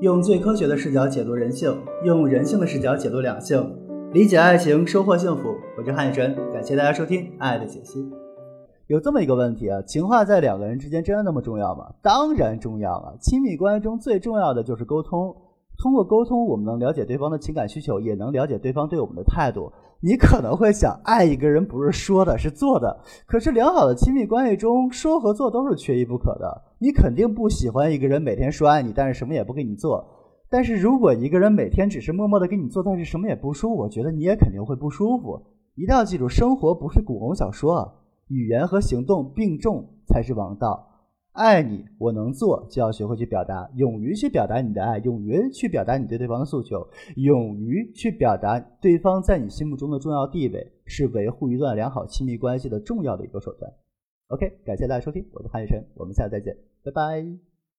用最科学的视角解读人性，用人性的视角解读两性，理解爱情，收获幸福。我是汉宇晨，感谢大家收听《爱的解析》。有这么一个问题啊，情话在两个人之间真的那么重要吗？当然重要了！亲密关系中最重要的就是沟通。通过沟通，我们能了解对方的情感需求，也能了解对方对我们的态度。你可能会想，爱一个人不是说的，是做的。可是良好的亲密关系中，说和做都是缺一不可的。你肯定不喜欢一个人每天说爱你，但是什么也不给你做。但是如果一个人每天只是默默的给你做，但是什么也不说，我觉得你也肯定会不舒服。一定要记住，生活不是古龙小说，语言和行动并重才是王道。爱你，我能做，就要学会去表达，勇于去表达你的爱，勇于去表达你对对方的诉求，勇于去表达对方在你心目中的重要地位，是维护一段良好亲密关系的重要的一个手段。OK，感谢大家收听，我是潘雨辰，我们下次再见，拜拜。